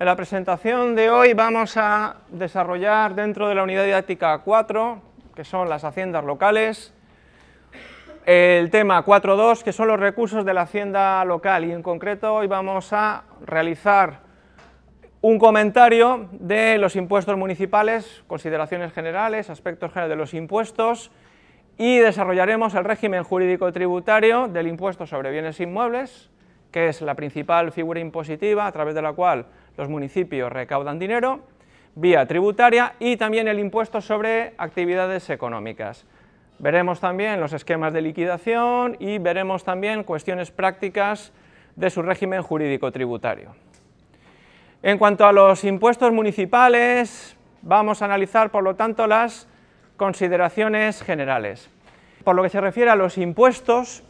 En la presentación de hoy vamos a desarrollar dentro de la unidad didáctica 4, que son las haciendas locales, el tema 4.2, que son los recursos de la hacienda local, y en concreto hoy vamos a realizar un comentario de los impuestos municipales, consideraciones generales, aspectos generales de los impuestos, y desarrollaremos el régimen jurídico tributario del impuesto sobre bienes inmuebles, que es la principal figura impositiva a través de la cual los municipios recaudan dinero vía tributaria y también el impuesto sobre actividades económicas. Veremos también los esquemas de liquidación y veremos también cuestiones prácticas de su régimen jurídico tributario. En cuanto a los impuestos municipales, vamos a analizar por lo tanto las consideraciones generales. Por lo que se refiere a los impuestos,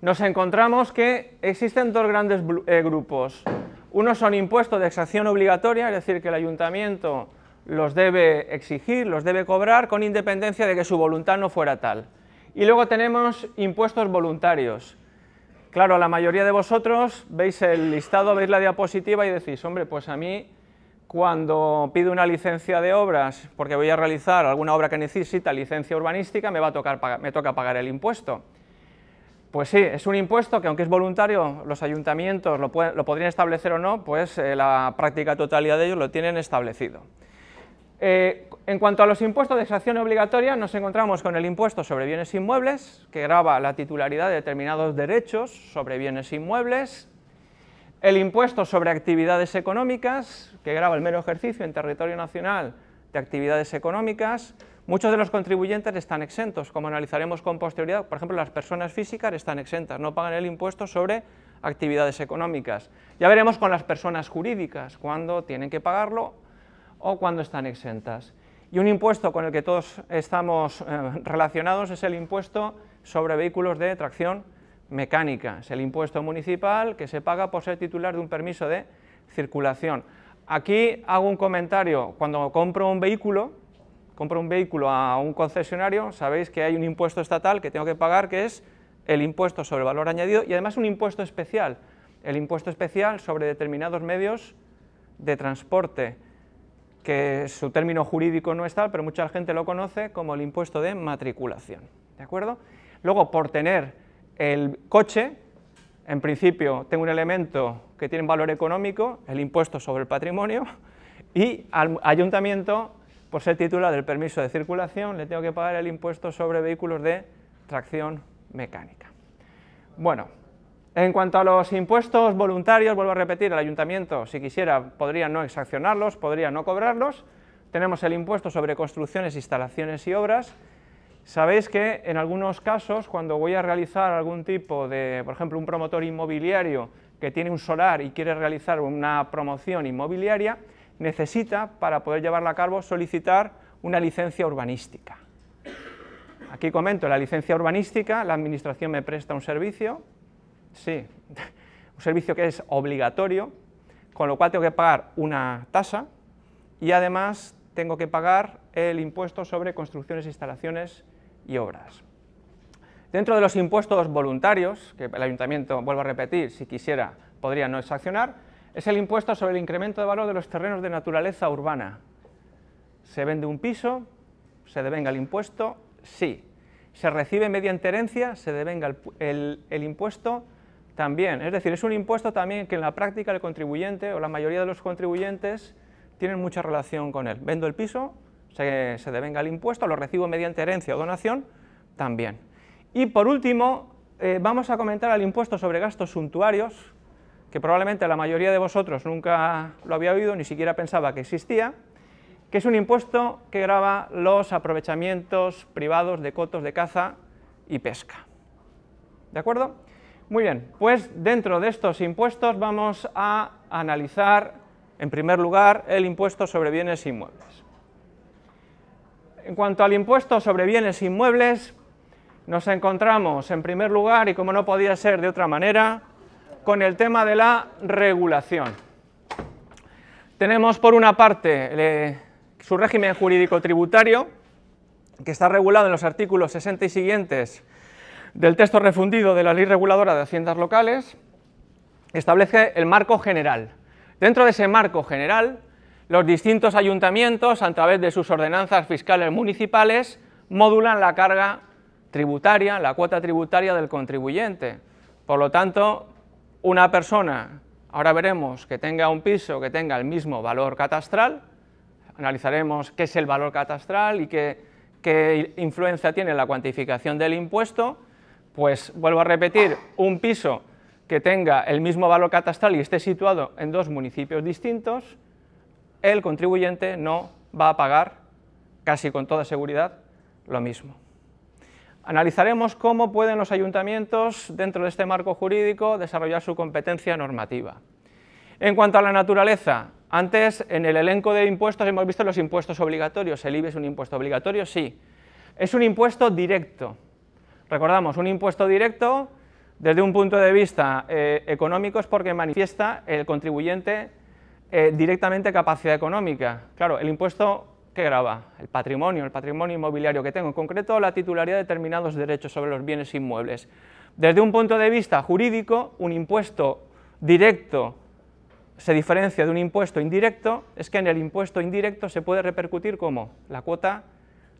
nos encontramos que existen dos grandes eh, grupos. Unos son impuestos de exacción obligatoria, es decir, que el ayuntamiento los debe exigir, los debe cobrar, con independencia de que su voluntad no fuera tal. Y luego tenemos impuestos voluntarios. Claro, la mayoría de vosotros veis el listado, veis la diapositiva y decís, hombre, pues a mí cuando pido una licencia de obras, porque voy a realizar alguna obra que necesita licencia urbanística, me, va a tocar, me toca pagar el impuesto. Pues sí, es un impuesto que aunque es voluntario, los ayuntamientos lo, podrían establecer o no, pues eh, la práctica totalidad de ellos lo tienen establecido. Eh, en cuanto a los impuestos de extracción obligatoria, nos encontramos con el impuesto sobre bienes inmuebles, que grava la titularidad de determinados derechos sobre bienes inmuebles, el impuesto sobre actividades económicas, que grava el mero ejercicio en territorio nacional de actividades económicas, Muchos de los contribuyentes están exentos, como analizaremos con posterioridad, por ejemplo, las personas físicas están exentas, no pagan el impuesto sobre actividades económicas. Ya veremos con las personas jurídicas, cuándo tienen que pagarlo o cuándo están exentas. Y un impuesto con el que todos estamos eh, relacionados es el impuesto sobre vehículos de tracción mecánica. Es el impuesto municipal que se paga por ser titular de un permiso de circulación. Aquí hago un comentario, cuando compro un vehículo, compro un vehículo a un concesionario, sabéis que hay un impuesto estatal que tengo que pagar, que es el impuesto sobre valor añadido y además un impuesto especial, el impuesto especial sobre determinados medios de transporte, que su término jurídico no es tal, pero mucha gente lo conoce como el impuesto de matriculación. ¿De acuerdo? Luego, por tener el coche, en principio tengo un elemento que tiene valor económico, el impuesto sobre el patrimonio, y al ayuntamiento por ser titular del permiso de circulación, le tengo que pagar el impuesto sobre vehículos de tracción mecánica. Bueno, en cuanto a los impuestos voluntarios, vuelvo a repetir, el ayuntamiento, si quisiera, podría no exaccionarlos, podría no cobrarlos. Tenemos el impuesto sobre construcciones, instalaciones y obras. Sabéis que en algunos casos, cuando voy a realizar algún tipo de, por ejemplo, un promotor inmobiliario que tiene un solar y quiere realizar una promoción inmobiliaria, necesita, para poder llevarla a cabo, solicitar una licencia urbanística. Aquí comento, la licencia urbanística, la Administración me presta un servicio, sí, un servicio que es obligatorio, con lo cual tengo que pagar una tasa y además tengo que pagar el impuesto sobre construcciones, instalaciones y obras. Dentro de los impuestos voluntarios, que el ayuntamiento, vuelvo a repetir, si quisiera podría no exaccionar, es el impuesto sobre el incremento de valor de los terrenos de naturaleza urbana. ¿Se vende un piso? ¿Se devenga el impuesto? Sí. ¿Se recibe mediante herencia? ¿Se devenga el, el, impuesto? También. Es decir, es un impuesto también que en la práctica el contribuyente o la mayoría de los contribuyentes tienen mucha relación con él. Vendo el piso, se, se devenga el impuesto, lo recibo mediante herencia o donación, también. Y por último, eh, vamos a comentar el impuesto sobre gastos suntuarios, que probablemente la mayoría de vosotros nunca lo había oído, ni siquiera pensaba que existía, que es un impuesto que grava los aprovechamientos privados de cotos de caza y pesca. ¿De acuerdo? Muy bien, pues dentro de estos impuestos vamos a analizar, en primer lugar, el impuesto sobre bienes inmuebles. En cuanto al impuesto sobre bienes inmuebles, nos encontramos, en primer lugar, y como no podía ser de otra manera, con el tema de la regulación. Tenemos por una parte su régimen jurídico tributario, que está regulado en los artículos 60 y siguientes del texto refundido de la Ley Reguladora de Haciendas Locales, establece el marco general. Dentro de ese marco general, los distintos ayuntamientos, a través de sus ordenanzas fiscales municipales, modulan la carga tributaria, la cuota tributaria del contribuyente. Por lo tanto, una persona Ahora veremos que tenga un piso que tenga el mismo valor catastral, analizaremos qué es el valor catastral y qué, influencia tiene la cuantificación del impuesto, pues vuelvo a repetir, un piso que tenga el mismo valor catastral y esté situado en dos municipios distintos, el contribuyente no va a pagar, casi con toda seguridad, lo mismo. Analizaremos cómo pueden los ayuntamientos, dentro de este marco jurídico, desarrollar su competencia normativa. En cuanto a la naturaleza, antes en el elenco de impuestos hemos visto los impuestos obligatorios. ¿El IBE es un impuesto obligatorio? Sí. Es un impuesto directo. Recordamos, un impuesto directo, desde un punto de vista eh, económico, es porque manifiesta el contribuyente eh, directamente capacidad económica. Claro, el impuesto ¿Qué graba? El patrimonio, el patrimonio inmobiliario que tengo, en concreto la titularidad de determinados derechos sobre los bienes inmuebles. Desde un punto de vista jurídico, un impuesto directo se diferencia de un impuesto indirecto, es que en el impuesto indirecto se puede repercutir como la cuota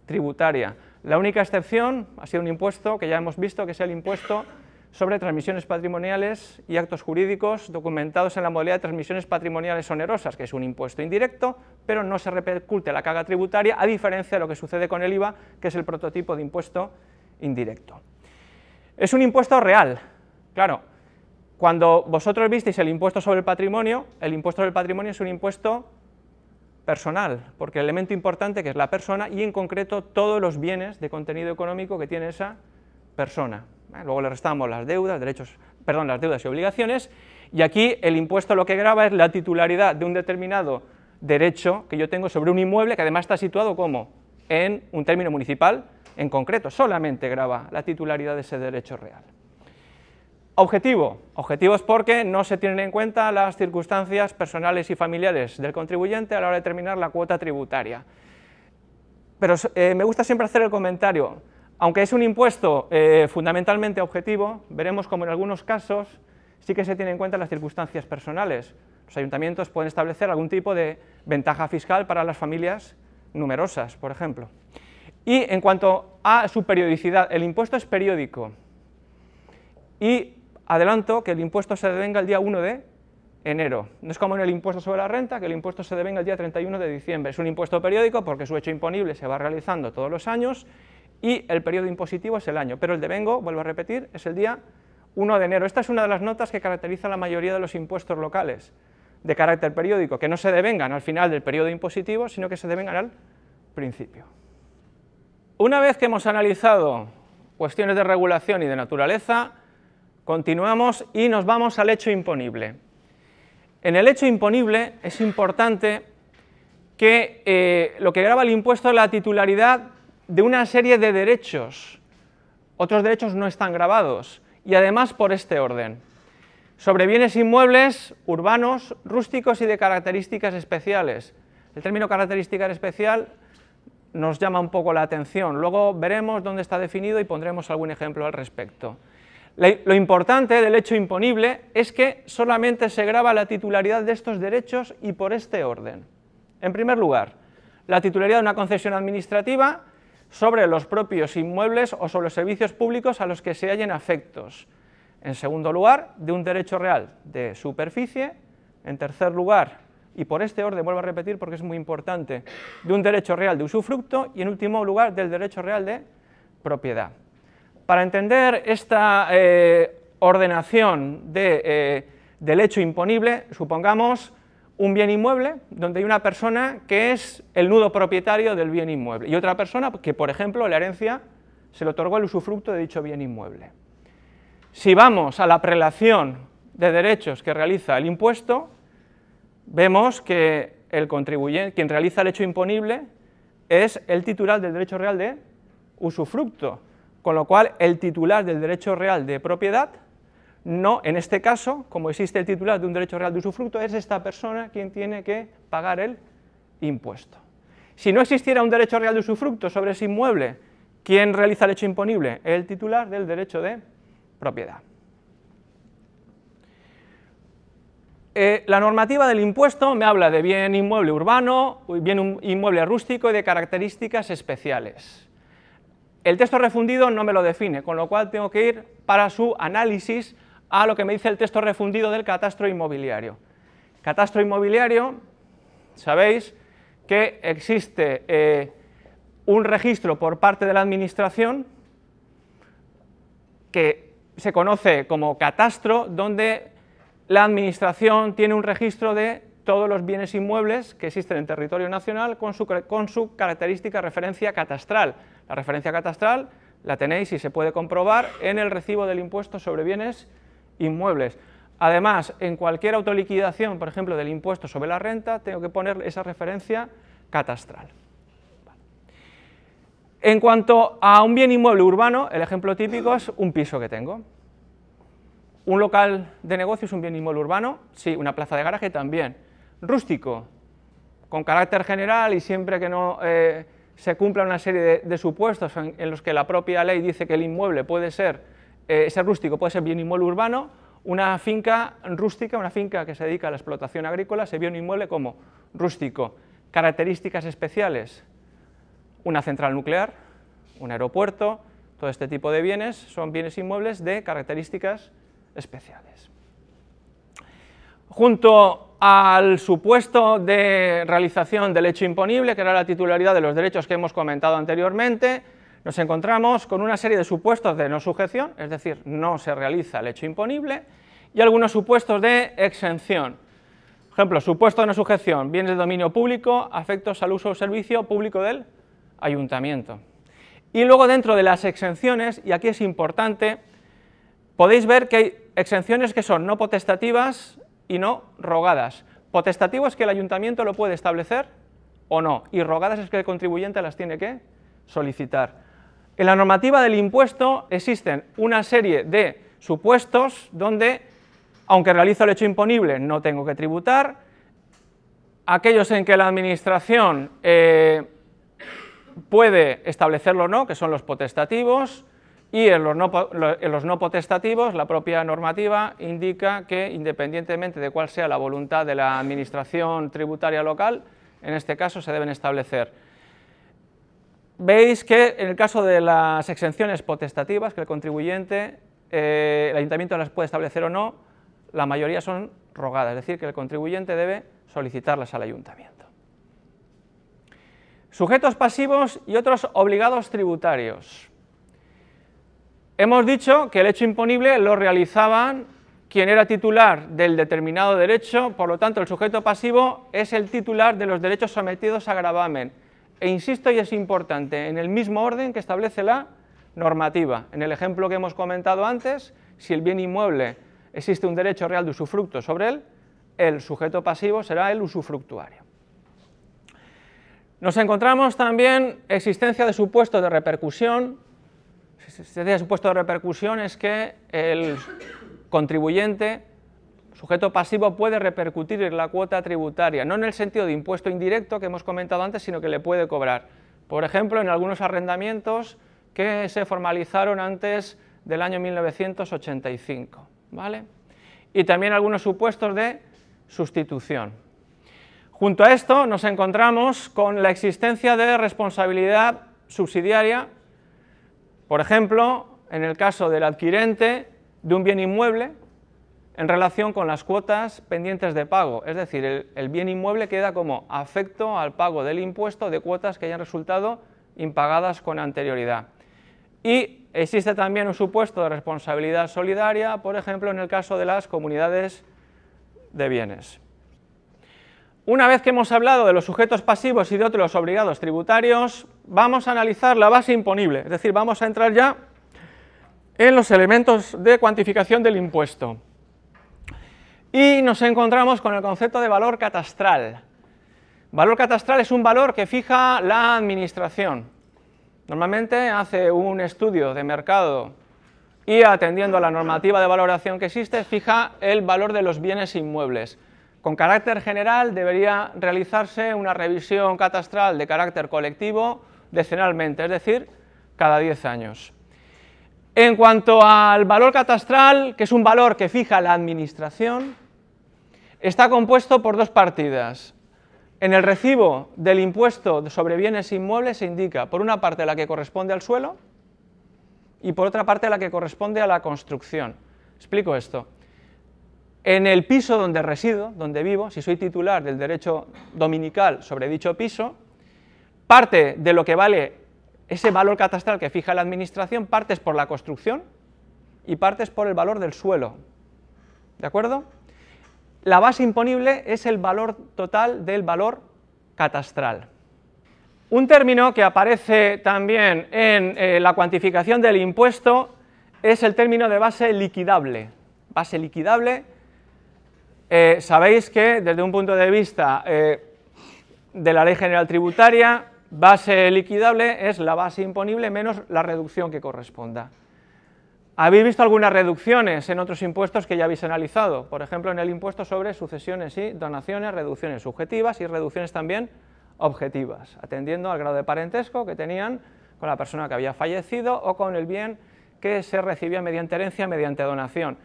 tributaria. La única excepción ha sido un impuesto que ya hemos visto, que es el impuesto sobre transmisiones patrimoniales y actos jurídicos documentados en la modalidad de transmisiones patrimoniales onerosas, que es un impuesto indirecto, pero no se repercute la carga tributaria, a diferencia de lo que sucede con el IVA, que es el prototipo de impuesto indirecto. Es un impuesto real, claro, cuando vosotros visteis el impuesto sobre el patrimonio, el impuesto sobre el patrimonio es un impuesto personal, porque el elemento importante que es la persona y en concreto todos los bienes de contenido económico que tiene esa persona. Eh, luego le restamos las deudas, derechos, perdón, las deudas y obligaciones, y aquí el impuesto lo que graba es la titularidad de un determinado derecho que yo tengo sobre un inmueble que además está situado como en un término municipal en concreto, solamente graba la titularidad de ese derecho real. Objetivo. Objetivo es porque no se tienen en cuenta las circunstancias personales y familiares del contribuyente a la hora de determinar la cuota tributaria. Pero eh, me gusta siempre hacer el comentario, aunque es un impuesto eh, fundamentalmente objetivo, veremos como en algunos casos sí que se tienen en cuenta las circunstancias personales. Los ayuntamientos pueden establecer algún tipo de ventaja fiscal para las familias numerosas, por ejemplo. Y en cuanto a su periodicidad, el impuesto es periódico y adelanto que el impuesto se devenga el día 1 de enero. No es como en el impuesto sobre la renta, que el impuesto se devenga el día 31 de diciembre. Es un impuesto periódico porque su hecho imponible se va realizando todos los años y el periodo impositivo es el año, pero el devengo, vuelvo a repetir, es el día 1 de enero. Esta es una de las notas que caracteriza la mayoría de los impuestos locales de carácter periódico, que no se devengan al final del periodo impositivo, sino que se devengan al principio. Una vez que hemos analizado cuestiones de regulación y de naturaleza, continuamos y nos vamos al hecho imponible. En el hecho imponible es importante que eh, lo que graba el impuesto es la titularidad de una serie de derechos. Otros derechos no están grabados y además por este orden. Sobre bienes inmuebles urbanos, rústicos y de características especiales. El término característica especial nos llama un poco la atención. Luego veremos dónde está definido y pondremos algún ejemplo al respecto. Lo importante del hecho imponible es que solamente se graba la titularidad de estos derechos y por este orden. En primer lugar, la titularidad de una concesión administrativa sobre los propios inmuebles o sobre los servicios públicos a los que se hallen afectos. En segundo lugar, de un derecho real de superficie. En tercer lugar, y por este orden vuelvo a repetir porque es muy importante, de un derecho real de usufructo y en último lugar del derecho real de propiedad. Para entender esta eh, ordenación eh, del hecho imponible, supongamos un bien inmueble donde hay una persona que es el nudo propietario del bien inmueble y otra persona que, por ejemplo, la herencia se le otorgó el usufructo de dicho bien inmueble. Si vamos a la prelación de derechos que realiza el impuesto, vemos que el contribuyente, quien realiza el hecho imponible, es el titular del derecho real de usufructo, con lo cual el titular del derecho real de propiedad no, en este caso, como existe el titular de un derecho real de usufructo, es esta persona quien tiene que pagar el impuesto. Si no existiera un derecho real de usufructo sobre ese inmueble, ¿quién realiza el hecho imponible? El titular del derecho de propiedad. Eh, la normativa del impuesto me habla de bien inmueble urbano, bien inmueble rústico y de características especiales. El texto refundido no me lo define, con lo cual tengo que ir para su análisis a lo que me dice el texto refundido del catastro inmobiliario. Catastro inmobiliario, sabéis que existe eh, un registro por parte de la administración que se conoce como catastro, donde la administración tiene un registro de todos los bienes inmuebles que existen en territorio nacional con su, con su característica referencia catastral. La referencia catastral la tenéis y se puede comprobar en el recibo del impuesto sobre bienes inmuebles. Además, en cualquier autoliquidación, por ejemplo, del impuesto sobre la renta, tengo que poner esa referencia catastral. En cuanto a un bien inmueble urbano, el ejemplo típico es un piso que tengo. Un local de negocio es un bien inmueble urbano, sí, una plaza de garaje también. Rústico, con carácter general y siempre que no eh, se cumpla una serie de, supuestos en, los que la propia ley dice que el inmueble puede ser, eh, ser rústico, puede ser bien inmueble urbano, una finca rústica, una finca que se dedica a la explotación agrícola, se ve un inmueble como rústico. Características especiales, una central nuclear, un aeropuerto, todo este tipo de bienes son bienes inmuebles de características especiales. Junto al supuesto de realización del hecho imponible, que era la titularidad de los derechos que hemos comentado anteriormente, nos encontramos con una serie de supuestos de no sujeción, es decir, no se realiza el hecho imponible, y algunos supuestos de exención. Por ejemplo, supuesto de no sujeción, bienes de dominio público, afectos al uso o servicio público del ayuntamiento. Y luego dentro de las exenciones, y aquí es importante, podéis ver que hay exenciones que son no potestativas y no rogadas. Potestativo es que el ayuntamiento lo puede establecer o no, y rogadas es que el contribuyente las tiene que solicitar. En la normativa del impuesto existen una serie de supuestos donde, aunque realizo el hecho imponible, no tengo que tributar, aquellos en que la administración eh, puede establecerlo o no, que son los potestativos, y en los, no, potestativos, la propia normativa indica que, independientemente de cuál sea la voluntad de la administración tributaria local, en este caso se deben establecer. Veis que en el caso de las exenciones potestativas, que el contribuyente, eh, el ayuntamiento las puede establecer o no, la mayoría son rogadas, es decir, que el contribuyente debe solicitarlas al ayuntamiento. Sujetos pasivos y otros obligados tributarios. Hemos dicho que el hecho imponible lo realizaban quien era titular del determinado derecho, por lo tanto el sujeto pasivo es el titular de los derechos sometidos a gravamen. E insisto, y es importante, en el mismo orden que establece la normativa. En el ejemplo que hemos comentado antes, si el bien inmueble existe un derecho real de usufructo sobre él, el sujeto pasivo será el usufructuario. Nos encontramos también existencia de supuestos de repercusión se supuesto de repercusión es que el contribuyente, sujeto pasivo, puede repercutir en la cuota tributaria, no en el sentido de impuesto indirecto que hemos comentado antes, sino que le puede cobrar. Por ejemplo, en algunos arrendamientos que se formalizaron antes del año 1985. ¿vale? Y también algunos supuestos de sustitución. Junto a esto nos encontramos con la existencia de responsabilidad subsidiaria por ejemplo, en el caso del adquirente de un bien inmueble en relación con las cuotas pendientes de pago, es decir, el, bien inmueble queda como afecto al pago del impuesto de cuotas que hayan resultado impagadas con anterioridad. Y existe también un supuesto de responsabilidad solidaria, por ejemplo, en el caso de las comunidades de bienes. Una vez que hemos hablado de los sujetos pasivos y de otros obligados tributarios, vamos a analizar la base imponible, es decir, vamos a entrar ya en los elementos de cuantificación del impuesto. Y nos encontramos con el concepto de valor catastral. Valor catastral es un valor que fija la administración. Normalmente hace un estudio de mercado y atendiendo a la normativa de valoración que existe, fija el valor de los bienes inmuebles. Con carácter general debería realizarse una revisión catastral de carácter colectivo decenalmente, es decir, cada 10 años. En cuanto al valor catastral, que es un valor que fija la administración, está compuesto por dos partidas. En el recibo del impuesto sobre bienes inmuebles se indica, por una parte, la que corresponde al suelo y por otra parte, la que corresponde a la construcción. Explico esto. En el piso donde resido, donde vivo, si soy titular del derecho dominical sobre dicho piso, parte de lo que vale ese valor catastral que fija la administración, partes por la construcción y partes por el valor del suelo. ¿De acuerdo? La base imponible es el valor total del valor catastral. Un término que aparece también en eh, la cuantificación del impuesto es el término de base liquidable. Base liquidable, eh, sabéis que desde un punto de vista eh, de la Ley General Tributaria, Base liquidable es la base imponible menos la reducción que corresponda. ¿Habéis visto algunas reducciones en otros impuestos que ya habéis analizado? Por ejemplo, en el impuesto sobre sucesiones y donaciones, reducciones subjetivas y reducciones también objetivas, atendiendo al grado de parentesco que tenían con la persona que había fallecido o con el bien que se recibía mediante herencia, mediante donación.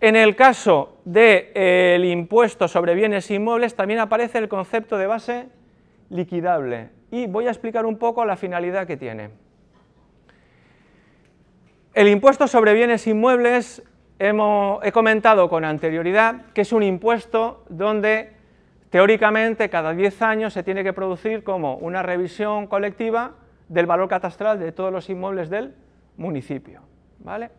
En el caso del impuesto sobre bienes inmuebles también aparece el concepto de base liquidable, y voy a explicar un poco la finalidad que tiene. El impuesto sobre bienes inmuebles he comentado con anterioridad que es un impuesto donde teóricamente cada 10 años se tiene que producir como una revisión colectiva del valor catastral de todos los inmuebles del municipio. ¿vale?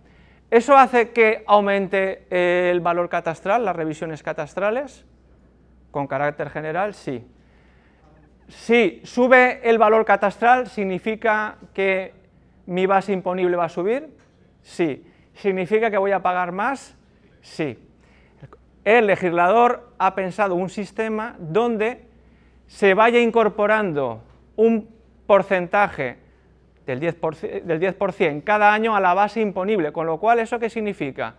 ¿Eso hace que aumente el valor catastral, las revisiones catastrales? Con carácter general, sí. Si sube el valor catastral, ¿significa que mi base imponible va a subir? Sí. ¿Significa que voy a pagar más? Sí. El legislador ha pensado un sistema donde se vaya incorporando un porcentaje del 10%, del 10 cada año a la base imponible, con lo cual, ¿eso qué significa?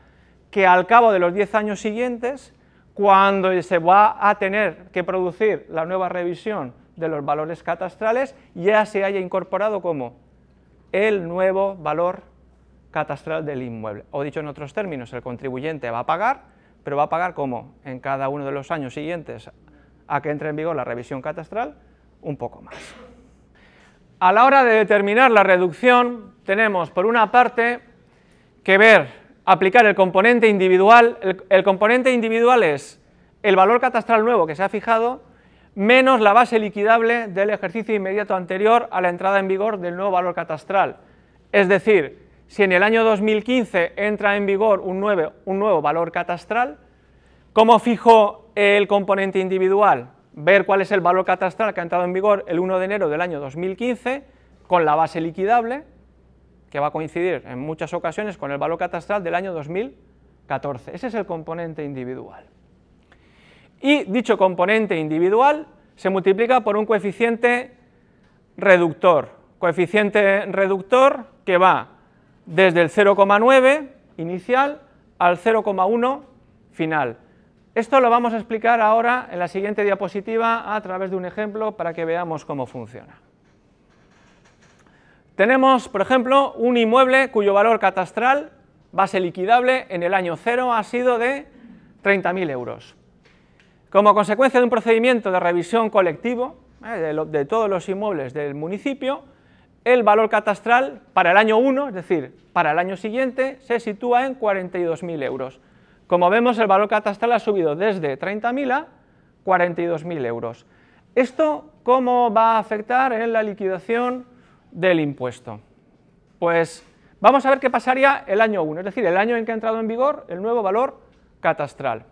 Que al cabo de los 10 años siguientes, cuando se va a tener que producir la nueva revisión de los valores catastrales ya se haya incorporado como el nuevo valor catastral del inmueble. O dicho en otros términos, el contribuyente va a pagar, pero va a pagar como en cada uno de los años siguientes a que entre en vigor la revisión catastral, un poco más. A la hora de determinar la reducción, tenemos por una parte que ver, aplicar el componente individual. El, componente individual es el valor catastral nuevo que se ha fijado menos la base liquidable del ejercicio inmediato anterior a la entrada en vigor del nuevo valor catastral. Es decir, si en el año 2015 entra en vigor un un nuevo valor catastral, ¿cómo fijo el componente individual? Ver cuál es el valor catastral que ha entrado en vigor el 1 de enero del año 2015 con la base liquidable, que va a coincidir en muchas ocasiones con el valor catastral del año 2014. Ese es el componente individual y dicho componente individual se multiplica por un coeficiente reductor, coeficiente reductor que va desde el 0,9 inicial al 0,1 final. Esto lo vamos a explicar ahora en la siguiente diapositiva a través de un ejemplo para que veamos cómo funciona. Tenemos, por ejemplo, un inmueble cuyo valor catastral, base liquidable, en el año 0 ha sido de 30.000 euros. Como consecuencia de un procedimiento de revisión colectivo eh, de, todos los inmuebles del municipio, el valor catastral para el año 1, es decir, para el año siguiente, se sitúa en 42.000 euros. Como vemos, el valor catastral ha subido desde 30.000 a 42.000 euros. ¿Esto cómo va a afectar en la liquidación del impuesto? Pues vamos a ver qué pasaría el año 1, es decir, el año en que ha entrado en vigor el nuevo valor catastral.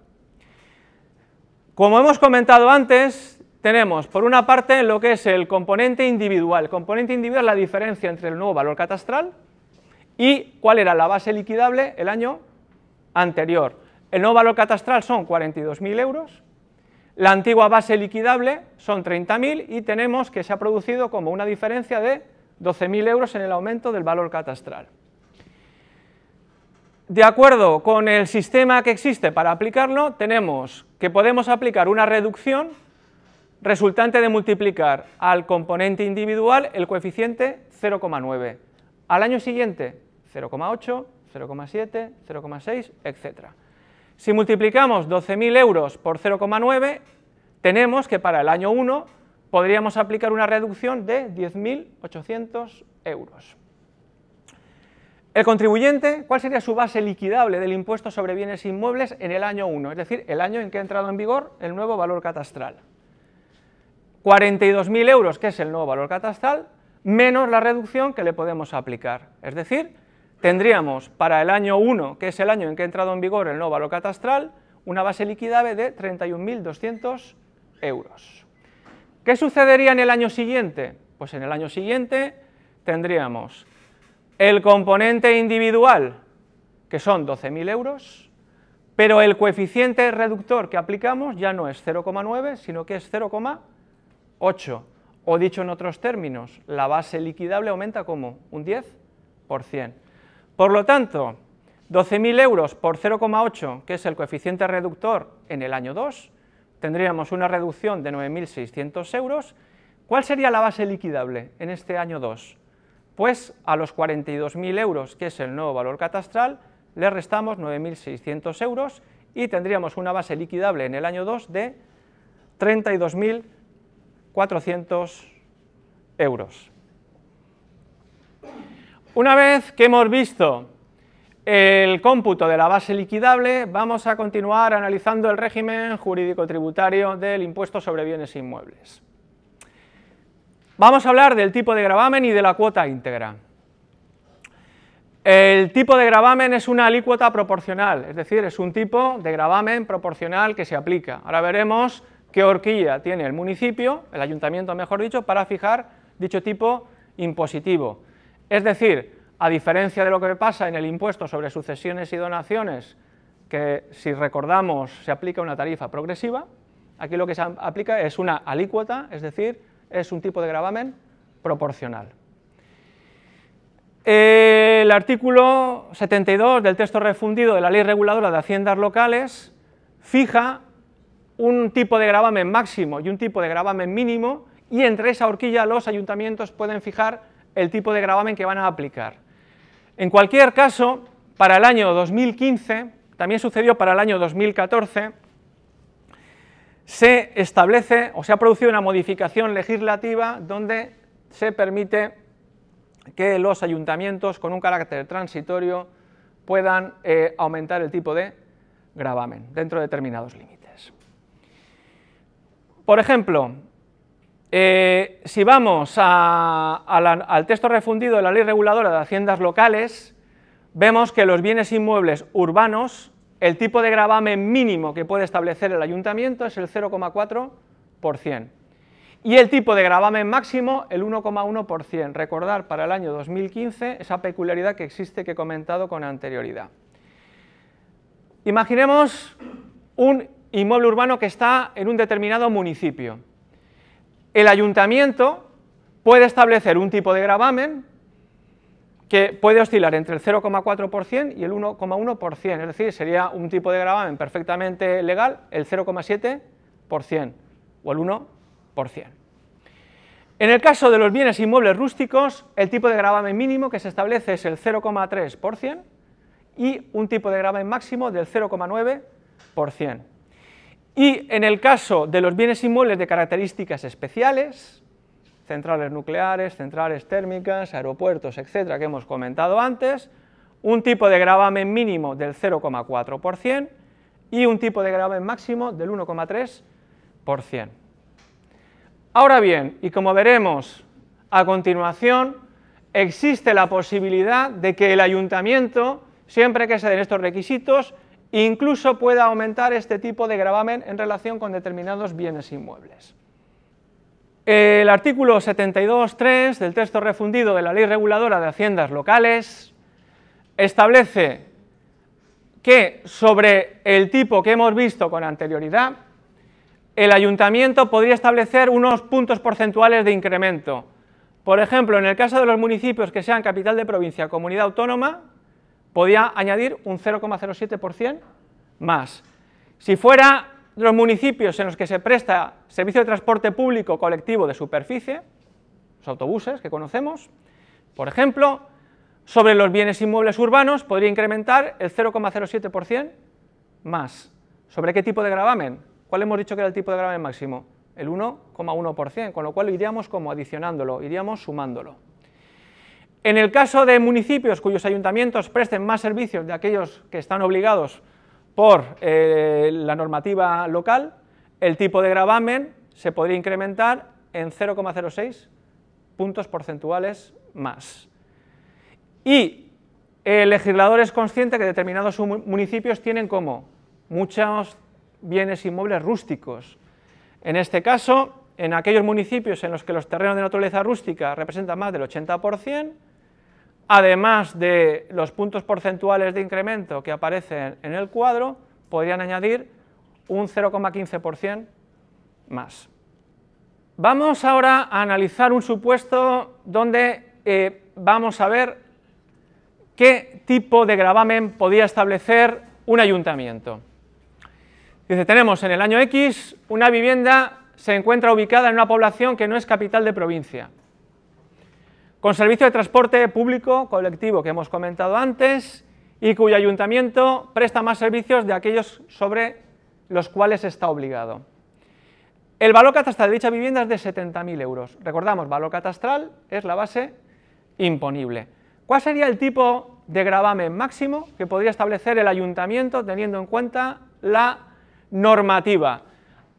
Como hemos comentado antes, tenemos por una parte lo que es el componente individual. El componente individual es la diferencia entre el nuevo valor catastral y cuál era la base liquidable el año anterior. El nuevo valor catastral son 42.000 euros, la antigua base liquidable son 30.000 y tenemos que se ha producido como una diferencia de 12.000 euros en el aumento del valor catastral. de acuerdo con el sistema que existe para aplicarlo, tenemos que podemos aplicar una reducción resultante de multiplicar al componente individual el coeficiente 0,9. Al año siguiente 0,8, 0,7, 0,6, etc. Si multiplicamos 12.000 euros por 0,9, tenemos que para el año 1 podríamos aplicar una reducción de 10.800 euros. El contribuyente, ¿cuál sería su base liquidable del impuesto sobre bienes inmuebles en el año 1? Es decir, el año en que ha entrado en vigor el nuevo valor catastral. 42.000 euros, que es el nuevo valor catastral, menos la reducción que le podemos aplicar. Es decir, tendríamos para el año 1, que es el año en que ha entrado en vigor el nuevo valor catastral, una base liquidable de 31.200 euros. ¿Qué sucedería en el año siguiente? Pues en el año siguiente tendríamos el componente individual, que son 12.000 euros, pero el coeficiente reductor que aplicamos ya no es 0,9, sino que es 0,8. O dicho en otros términos, la base liquidable aumenta como un 10%. Por lo tanto, 12.000 euros por 0,8, que es el coeficiente reductor en el año 2, tendríamos una reducción de 9.600 euros. ¿Cuál sería la base liquidable en este año 2? Pues a los 42.000 euros, que es el nuevo valor catastral, le restamos 9.600 euros y tendríamos una base liquidable en el año 2 de 32.400 euros. Una vez que hemos visto el cómputo de la base liquidable, vamos a continuar analizando el régimen jurídico tributario del impuesto sobre bienes inmuebles. Vamos a hablar del tipo de gravamen y de la cuota íntegra. El tipo de gravamen es una alícuota proporcional, es decir, es un tipo de gravamen proporcional que se aplica. Ahora veremos qué horquilla tiene el municipio, el ayuntamiento mejor dicho, para fijar dicho tipo impositivo. Es decir, a diferencia de lo que pasa en el impuesto sobre sucesiones y donaciones, que si recordamos se aplica una tarifa progresiva, aquí lo que se aplica es una alícuota, es decir, es un tipo de gravamen proporcional. El artículo 72 del texto refundido de la Ley Reguladora de Haciendas Locales fija un tipo de gravamen máximo y un tipo de gravamen mínimo y entre esa horquilla los ayuntamientos pueden fijar el tipo de gravamen que van a aplicar. En cualquier caso, para el año 2015, también sucedió para el año 2014, se establece o se ha producido una modificación legislativa donde se permite que los ayuntamientos con un carácter transitorio puedan eh, aumentar el tipo de gravamen dentro de determinados límites. Por ejemplo, eh, si vamos al texto refundido de la Ley Reguladora de Haciendas Locales, vemos que los bienes inmuebles urbanos el tipo de gravamen mínimo que puede establecer el ayuntamiento es el 0,4% y el tipo de gravamen máximo el 1,1%. Recordar para el año 2015 esa peculiaridad que existe que he comentado con anterioridad. Imaginemos un inmueble urbano que está en un determinado municipio. El ayuntamiento puede establecer un tipo de gravamen que puede oscilar entre el 0,4% y el 1,1%, es decir, sería un tipo de gravamen perfectamente legal, el 0,7% o el 1%. En el caso de los bienes inmuebles rústicos, el tipo de gravamen mínimo que se establece es el 0,3% y un tipo de gravamen máximo del 0,9%. Y en el caso de los bienes inmuebles de características especiales, centrales nucleares, centrales térmicas, aeropuertos, etcétera, que hemos comentado antes, un tipo de gravamen mínimo del 0,4% y un tipo de gravamen máximo del 1,3%. Ahora bien, y como veremos a continuación, existe la posibilidad de que el ayuntamiento, siempre que se den estos requisitos, incluso pueda aumentar este tipo de gravamen en relación con determinados bienes inmuebles. El artículo 72.3 del texto refundido de la Ley Reguladora de Haciendas Locales establece que sobre el tipo que hemos visto con anterioridad, el ayuntamiento podría establecer unos puntos porcentuales de incremento. Por ejemplo, en el caso de los municipios que sean capital de provincia comunidad autónoma, podía añadir un 0,07% más. Si fuera los municipios en los que se presta servicio de transporte público colectivo de superficie, los autobuses que conocemos, por ejemplo, sobre los bienes inmuebles urbanos podría incrementar el 0,07% más. ¿Sobre qué tipo de gravamen? ¿Cuál hemos dicho que era el tipo de gravamen máximo? El 1,1%, con lo cual iríamos como adicionándolo, iríamos sumándolo. En el caso de municipios cuyos ayuntamientos presten más servicios de aquellos que están obligados por eh, la normativa local, el tipo de gravamen se podría incrementar en 0,06 puntos porcentuales más. Y el legislador es consciente que determinados municipios tienen como muchos bienes inmuebles rústicos. En este caso, en aquellos municipios en los que los terrenos de naturaleza rústica representan más del 80%, además de los puntos porcentuales de incremento que aparecen en el cuadro, podrían añadir un 0,15% más. Vamos ahora a analizar un supuesto donde eh, vamos a ver qué tipo de gravamen podía establecer un ayuntamiento. Dice, tenemos en el año X una vivienda se encuentra ubicada en una población que no es capital de provincia con servicio de transporte público colectivo que hemos comentado antes y cuyo ayuntamiento presta más servicios de aquellos sobre los cuales está obligado. El valor catastral de dicha vivienda es de 70.000 euros. Recordamos, valor catastral es la base imponible. ¿Cuál sería el tipo de gravamen máximo que podría establecer el ayuntamiento teniendo en cuenta la normativa?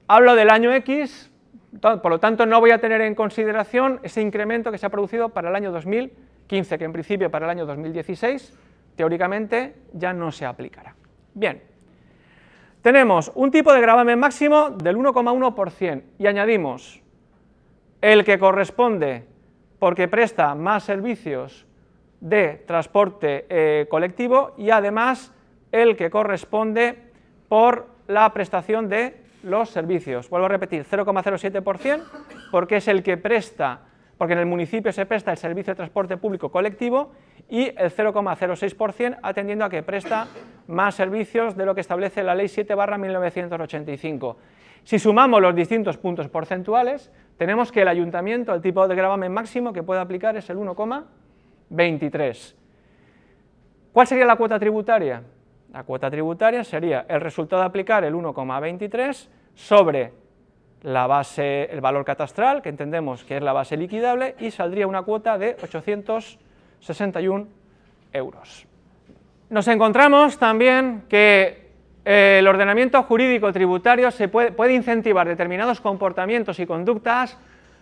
Hablo del año X, por lo tanto, no voy a tener en consideración ese incremento que se ha producido para el año 2015, que en principio para el año 2016, teóricamente, ya no se aplicará. Bien, tenemos un tipo de gravamen máximo del 1,1% y añadimos el que corresponde porque presta más servicios de transporte eh, colectivo y además el que corresponde por la prestación de los servicios. Vuelvo a repetir, 0,07% porque es el que presta, porque en el municipio se presta el servicio de transporte público colectivo y el 0,06% atendiendo a que presta más servicios de lo que establece la Ley 7 1985. Si sumamos los distintos puntos porcentuales, tenemos que el ayuntamiento, el tipo de gravamen máximo que puede aplicar es el 1,23. ¿Cuál sería la cuota tributaria? La cuota tributaria sería el resultado de aplicar el 1,23 sobre la base, el valor catastral, que entendemos que es la base liquidable, y saldría una cuota de 861 euros. Nos encontramos también que eh, el ordenamiento jurídico tributario se puede, puede incentivar determinados comportamientos y conductas,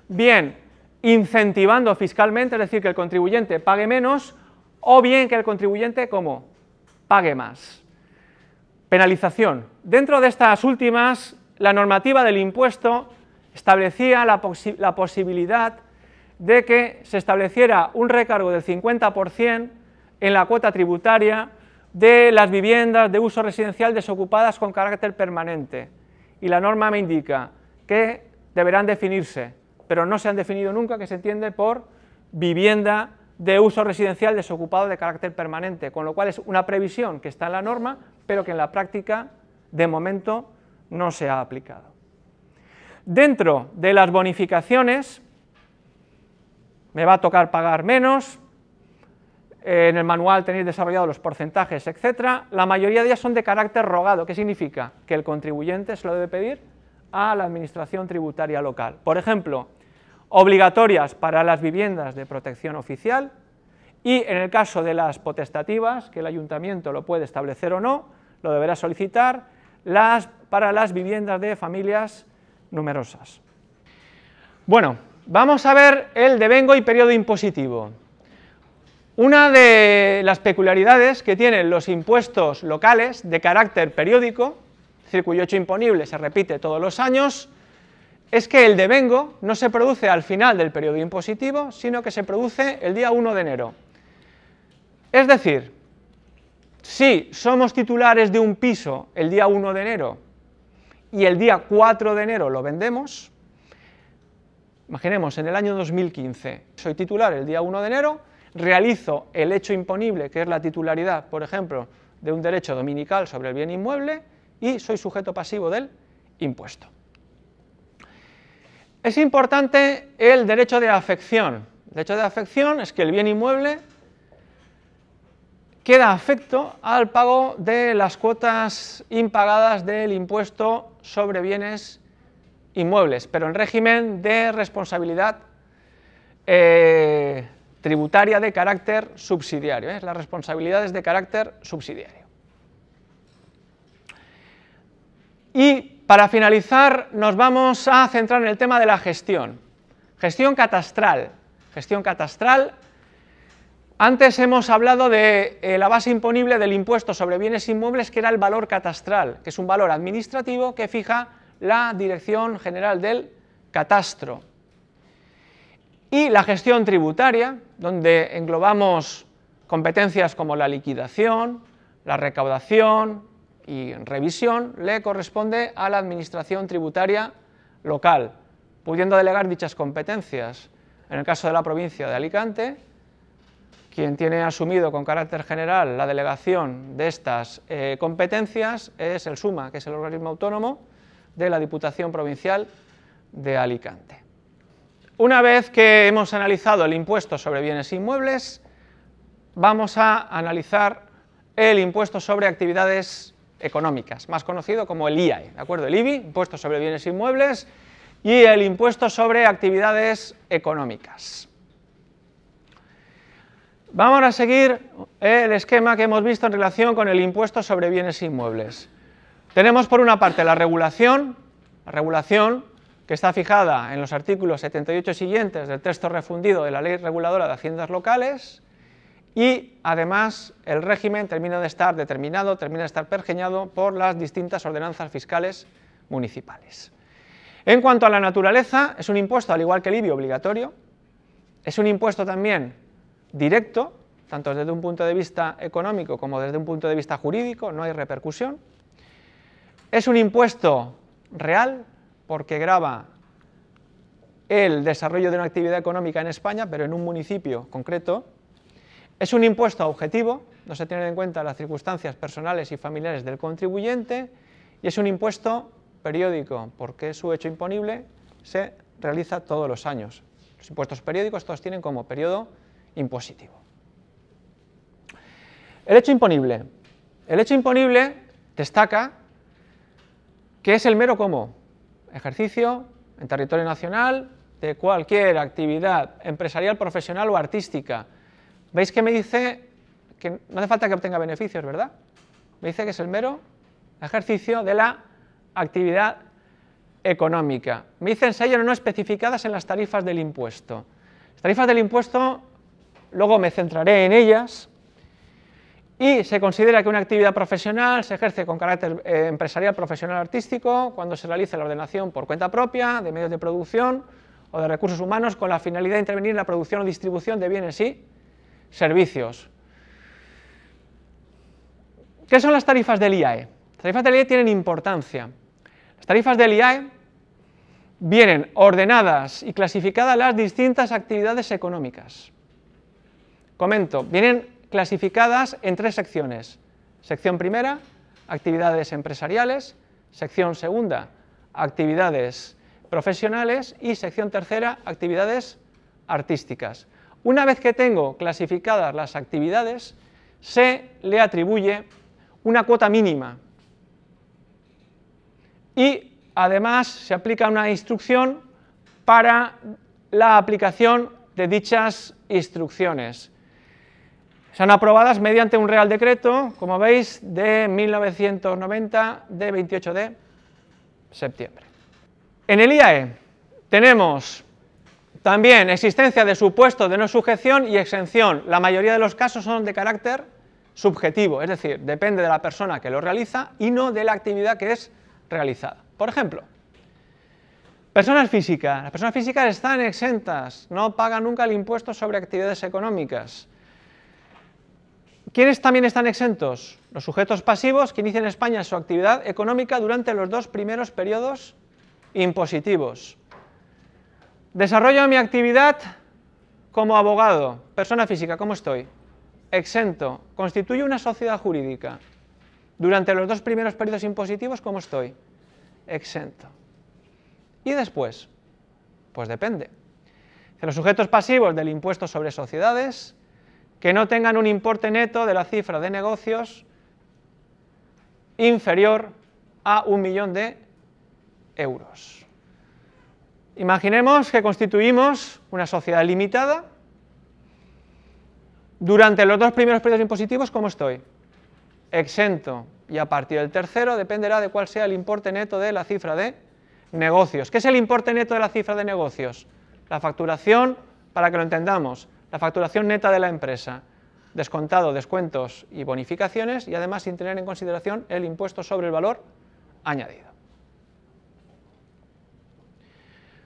bien incentivando fiscalmente, es decir, que el contribuyente pague menos, o bien que el contribuyente, como pague más. Penalización. Dentro de estas últimas, la normativa del impuesto establecía la, posibilidad de que se estableciera un recargo del 50% en la cuota tributaria de las viviendas de uso residencial desocupadas con carácter permanente. Y la norma me indica que deberán definirse, pero no se han definido nunca, que se entiende por vivienda de uso residencial desocupado de carácter permanente, con lo cual es una previsión que está en la norma, pero que en la práctica, de momento, no se ha aplicado. Dentro de las bonificaciones, me va a tocar pagar menos, en el manual tenéis desarrollados los porcentajes, etcétera, la mayoría de ellas son de carácter rogado. ¿Qué significa? Que el contribuyente se lo debe pedir a la administración tributaria local. Por ejemplo, obligatorias para las viviendas de protección oficial y en el caso de las potestativas, que el ayuntamiento lo puede establecer o no, lo deberá solicitar las, para las viviendas de familias numerosas. Bueno, vamos a ver el devengo y periodo impositivo. Una de las peculiaridades que tienen los impuestos locales de carácter periódico, es decir, cuyo hecho imponible se repite todos los años, es que el devengo no se produce al final del periodo impositivo, sino que se produce el día 1 de enero. Es decir, si somos titulares de un piso el día 1 de enero y el día 4 de enero lo vendemos, imaginemos en el año 2015, soy titular el día 1 de enero, realizo el hecho imponible, que es la titularidad, por ejemplo, de un derecho dominical sobre el bien inmueble, y soy sujeto pasivo del impuesto. Es importante el derecho de afección. El derecho de afección es que el bien inmueble queda afecto al pago de las cuotas impagadas del impuesto sobre bienes inmuebles, pero en régimen de responsabilidad eh, tributaria de carácter subsidiario. ¿eh? Las responsabilidades de carácter subsidiario. Y para finalizar nos vamos a centrar en el tema de la gestión. Gestión catastral. Gestión catastral. Antes hemos hablado de eh, la base imponible del impuesto sobre bienes inmuebles, que era el valor catastral, que es un valor administrativo que fija la Dirección General del Catastro. Y la gestión tributaria, donde englobamos competencias como la liquidación, la recaudación, y revisión le corresponde a la Administración Tributaria local, pudiendo delegar dichas competencias. En el caso de la provincia de Alicante, quien tiene asumido con carácter general la delegación de estas eh, competencias es el SUMA, que es el organismo autónomo de la Diputación Provincial de Alicante. Una vez que hemos analizado el impuesto sobre bienes inmuebles, vamos a analizar el impuesto sobre actividades económicas, más conocido como el IAE, ¿de acuerdo? El IBI, impuesto sobre bienes inmuebles, y el impuesto sobre actividades económicas. Vamos a seguir el esquema que hemos visto en relación con el impuesto sobre bienes inmuebles. Tenemos por una parte la regulación, la regulación que está fijada en los artículos 78 siguientes del texto refundido de la Ley Reguladora de Haciendas Locales, y además el régimen termina de estar determinado, termina de estar pergeñado por las distintas ordenanzas fiscales municipales. En cuanto a la naturaleza, es un impuesto, al igual que el IBI, obligatorio, es un impuesto también directo, tanto desde un punto de vista económico como desde un punto de vista jurídico, no hay repercusión. Es un impuesto real, porque grava el desarrollo de una actividad económica en España, pero en un municipio concreto, es un impuesto objetivo, no se tienen en cuenta las circunstancias personales y familiares del contribuyente, y es un impuesto periódico, porque su hecho imponible se realiza todos los años. Los impuestos periódicos todos tienen como periodo impositivo. El hecho imponible. El hecho imponible destaca que es el mero como ejercicio en territorio nacional de cualquier actividad empresarial, profesional o artística ¿Veis que me dice que no hace falta que obtenga beneficios, verdad? Me dice que es el mero ejercicio de la actividad económica. Me dicen sello no especificadas en las tarifas del impuesto. Las tarifas del impuesto, luego me centraré en ellas, y se considera que una actividad profesional se ejerce con carácter eh, empresarial, profesional, artístico, cuando se realiza la ordenación por cuenta propia, de medios de producción o de recursos humanos, con la finalidad de intervenir en la producción o distribución de bienes y servicios. ¿Qué son las tarifas del IAE? Las tarifas del IAE tienen importancia. Las tarifas del IAE vienen ordenadas y clasificadas las distintas actividades económicas. Comento, vienen clasificadas en tres secciones. Sección primera, actividades empresariales, sección segunda, actividades profesionales y sección tercera, actividades artísticas. Una vez que tengo clasificadas las actividades, se le atribuye una cuota mínima y además se aplica una instrucción para la aplicación de dichas instrucciones. Son aprobadas mediante un Real Decreto, como veis, de 1990, de 28 de septiembre. En el IAE tenemos también existencia de supuesto de no sujeción y exención. La mayoría de los casos son de carácter subjetivo, es decir, depende de la persona que lo realiza y no de la actividad que es realizada. Por ejemplo, personas físicas. Las personas físicas están exentas, no pagan nunca el impuesto sobre actividades económicas. ¿Quiénes también están exentos? Los sujetos pasivos que inician en España su actividad económica durante los dos primeros periodos impositivos. Desarrollo mi actividad Como abogado, persona física, ¿cómo estoy? Exento. Constituyo una sociedad jurídica. Durante los dos primeros periodos impositivos, ¿cómo estoy? Exento. ¿Y después? Pues depende. De los sujetos pasivos del impuesto sobre sociedades que no tengan un importe neto de la cifra de negocios inferior a un millón de euros. Imaginemos que constituimos una sociedad limitada. Durante los dos primeros periodos impositivos, ¿cómo estoy? Exento. Y a partir del tercero dependerá de cuál sea el importe neto de la cifra de negocios. ¿Qué es el importe neto de la cifra de negocios? La facturación, para que lo entendamos, la facturación neta de la empresa, descontado descuentos y bonificaciones y además sin tener en consideración el impuesto sobre el valor añadido.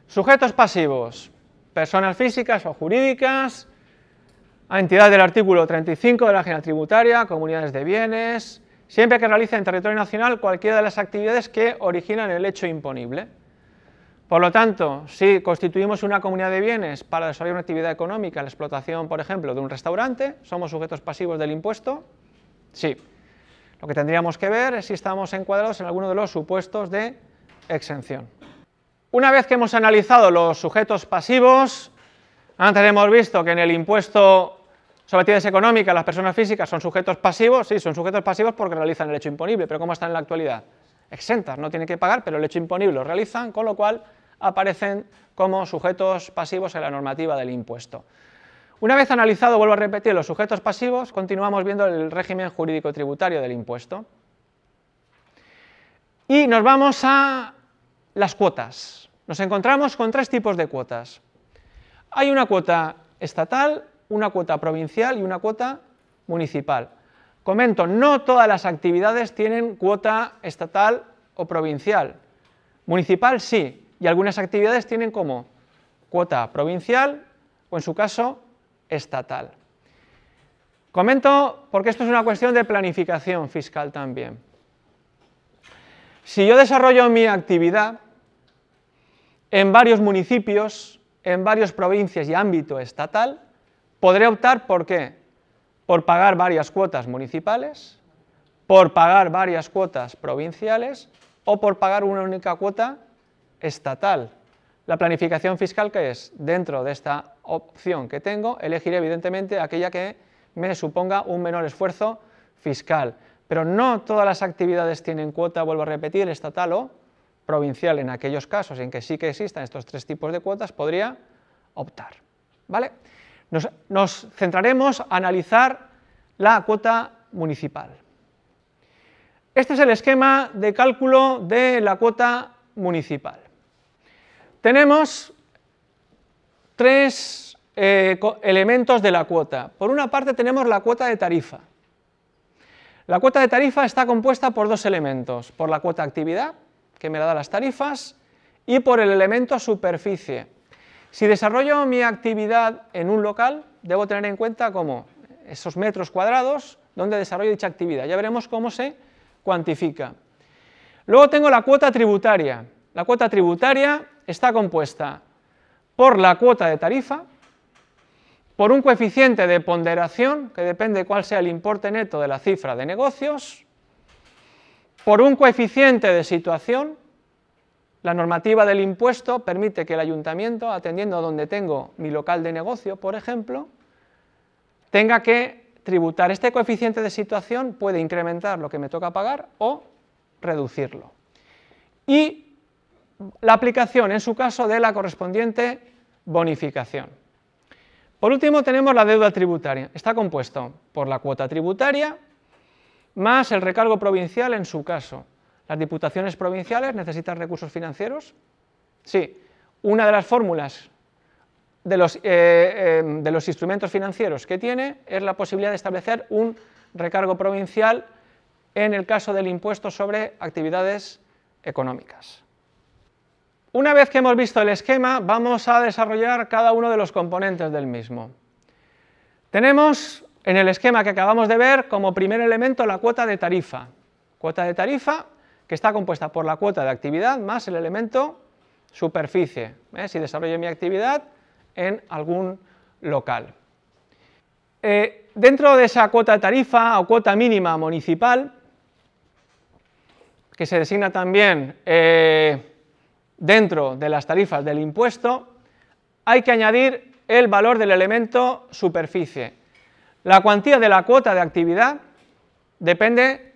Sujetos pasivos, personas físicas o jurídicas, a entidad del artículo 35 de la General Tributaria, comunidades de bienes, siempre que realicen en territorio nacional cualquiera de las actividades que originan el hecho imponible. Por lo tanto, si constituimos una comunidad de bienes para desarrollar una actividad económica, la explotación, por ejemplo, de un restaurante, ¿somos sujetos pasivos del impuesto? Sí. Lo que tendríamos que ver es si estamos encuadrados en alguno de los supuestos de exención. Una vez que hemos analizado los sujetos pasivos, antes hemos visto que en el impuesto sobre actividades económicas las personas físicas son sujetos pasivos, sí, son sujetos pasivos porque realizan el hecho imponible, pero ¿cómo están en la actualidad? Exentas, no tienen que pagar, pero el hecho imponible lo realizan, con lo cual aparecen como sujetos pasivos en la normativa del impuesto. Una vez analizado, vuelvo a repetir, los sujetos pasivos, continuamos viendo el régimen jurídico tributario del impuesto. Y nos vamos a las cuotas. Nos encontramos con tres tipos de cuotas. Hay una cuota estatal, una cuota provincial y una cuota municipal. Comento, no todas las actividades tienen cuota estatal o provincial. Municipal sí, y algunas actividades tienen como cuota provincial o en su caso estatal. Comento porque esto es una cuestión de planificación fiscal también. Si yo desarrollo mi actividad en varios municipios, en varias provincias y ámbito estatal, podré optar por qué? Por pagar varias cuotas municipales, por pagar varias cuotas provinciales o por pagar una única cuota estatal. La planificación fiscal que es, dentro de esta opción que tengo, elegiré evidentemente aquella que me suponga un menor esfuerzo fiscal. Pero no todas las actividades tienen cuota, vuelvo a repetir, estatal o provincial en aquellos casos en que sí que existan estos tres tipos de cuotas, podría optar. ¿vale? Nos, centraremos a analizar la cuota municipal. Este es el esquema de cálculo de la cuota municipal. Tenemos tres eh, elementos de la cuota. Por una parte tenemos la cuota de tarifa. La cuota de tarifa está compuesta por dos elementos, por la cuota actividad que me da las tarifas, y por el elemento superficie. Si desarrollo mi actividad en un local, debo tener en cuenta como esos metros cuadrados donde desarrollo dicha actividad. Ya veremos cómo se cuantifica. Luego tengo la cuota tributaria. La cuota tributaria está compuesta por la cuota de tarifa, por un coeficiente de ponderación, que depende de cuál sea el importe neto de la cifra de negocios, por un coeficiente de situación, la normativa del impuesto permite que el ayuntamiento, atendiendo a donde tengo mi local de negocio, por ejemplo, tenga que tributar. Este coeficiente de situación puede incrementar lo que me toca pagar o reducirlo. Y la aplicación, en su caso, de la correspondiente bonificación. Por último, tenemos la deuda tributaria. Está compuesto por la cuota tributaria, más el recargo provincial en su caso. ¿Las diputaciones provinciales necesitan recursos financieros? Sí. Una de las fórmulas de los, eh, em, de los instrumentos financieros que tiene es la posibilidad de establecer un recargo provincial en el caso del impuesto sobre actividades económicas. Una vez que hemos visto el esquema, vamos a desarrollar cada uno de los componentes del mismo. Tenemos en el esquema que acabamos de ver, como primer elemento, la cuota de tarifa. Cuota de tarifa que está compuesta por la cuota de actividad más el elemento superficie. Si desarrollo mi actividad en algún local. Eh, dentro de esa cuota tarifa o cuota mínima municipal, que se designa también eh, dentro de las tarifas del impuesto, hay que añadir el valor del elemento superficie. La cuantía de la cuota de actividad depende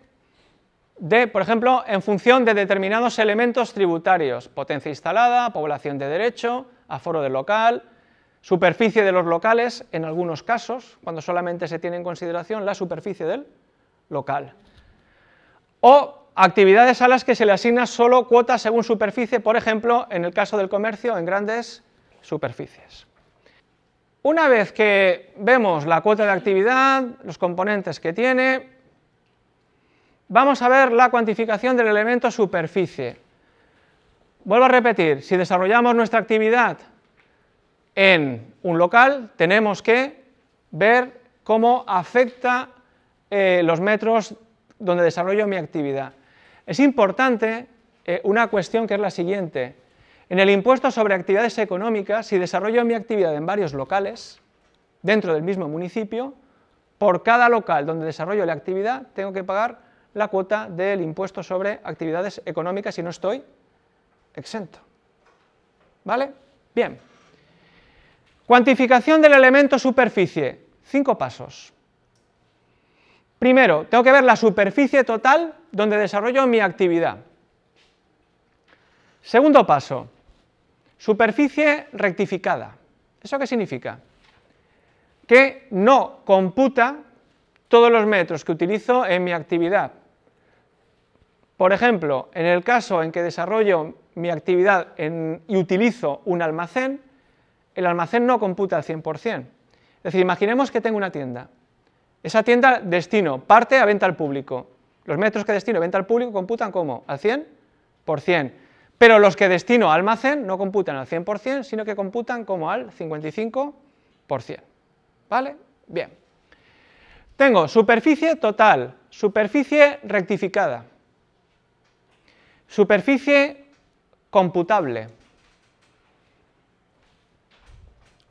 de, por ejemplo, en función de determinados elementos tributarios, potencia instalada, población de derecho, aforo del local, superficie de los locales, en algunos casos, cuando solamente se tiene en consideración la superficie del local. O actividades a las que se le asigna solo cuotas según superficie, por ejemplo, en el caso del comercio, en grandes superficies. Una vez que vemos la cuota de actividad, los componentes que tiene, vamos a ver la cuantificación del elemento superficie. Vuelvo a repetir, si desarrollamos nuestra actividad en un local, tenemos que ver cómo afecta eh, los metros donde desarrollo mi actividad. Es importante eh, una cuestión que es la siguiente. En el impuesto sobre actividades económicas, si desarrollo mi actividad en varios locales, dentro del mismo municipio, por cada local donde desarrollo la actividad, tengo que pagar la cuota del impuesto sobre actividades económicas y no estoy exento. ¿Vale? Bien. Cuantificación del elemento superficie. Cinco pasos. Primero, tengo que ver la superficie total donde desarrollo mi actividad. Segundo paso, superficie rectificada. ¿Eso qué significa? Que no computa todos los metros que utilizo en mi actividad. Por ejemplo, en el caso en que desarrollo mi actividad y utilizo un almacén, el almacén no computa al 100%. Es decir, imaginemos que tengo una tienda. Esa tienda destino parte a venta al público. Los metros que destino a venta al público computan como al 100%. Pero los que destino almacén no computan al 100%, sino que computan como al 55%. ¿Vale? Bien. Tengo superficie total, superficie rectificada. Superficie computable.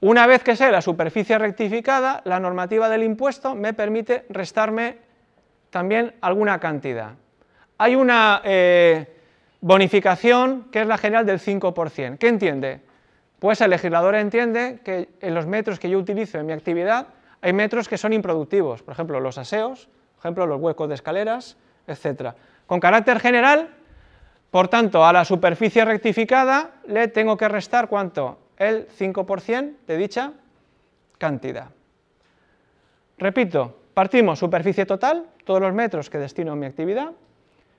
Una vez que sé la superficie rectificada, la normativa del impuesto me permite restarme también alguna cantidad. Hay una eh, bonificación que es la general del 5%. ¿Qué entiende? Pues el legislador entiende que en los metros que yo utilizo en mi actividad hay metros que son improductivos, por ejemplo los aseos, por ejemplo los huecos de escaleras, etc. Con carácter general, por tanto, a la superficie rectificada le tengo que restar cuánto? El 5% de dicha cantidad. Repito, partimos superficie total, todos los metros que destino a mi actividad,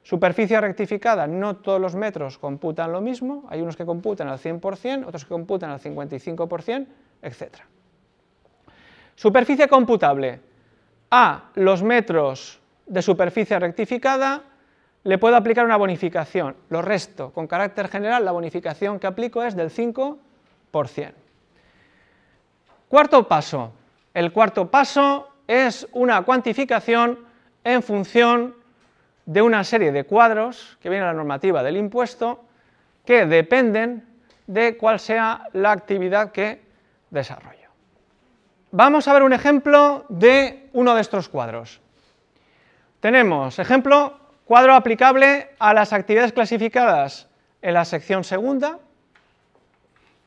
superficie rectificada, no todos los metros computan lo mismo, hay unos que computan al 100%, otros que computan al 55%, etc. Superficie computable, a los metros de superficie rectificada le puedo aplicar una bonificación, lo resto, con carácter general la bonificación que aplico es del 5%. Cuarto paso, el cuarto paso es una cuantificación en función de una serie de cuadros que viene a la normativa del impuesto que dependen de cuál sea la actividad que desarrollo. Vamos a ver un ejemplo de uno de estos cuadros. Tenemos ejemplo Cuadro aplicable a las actividades clasificadas en la sección segunda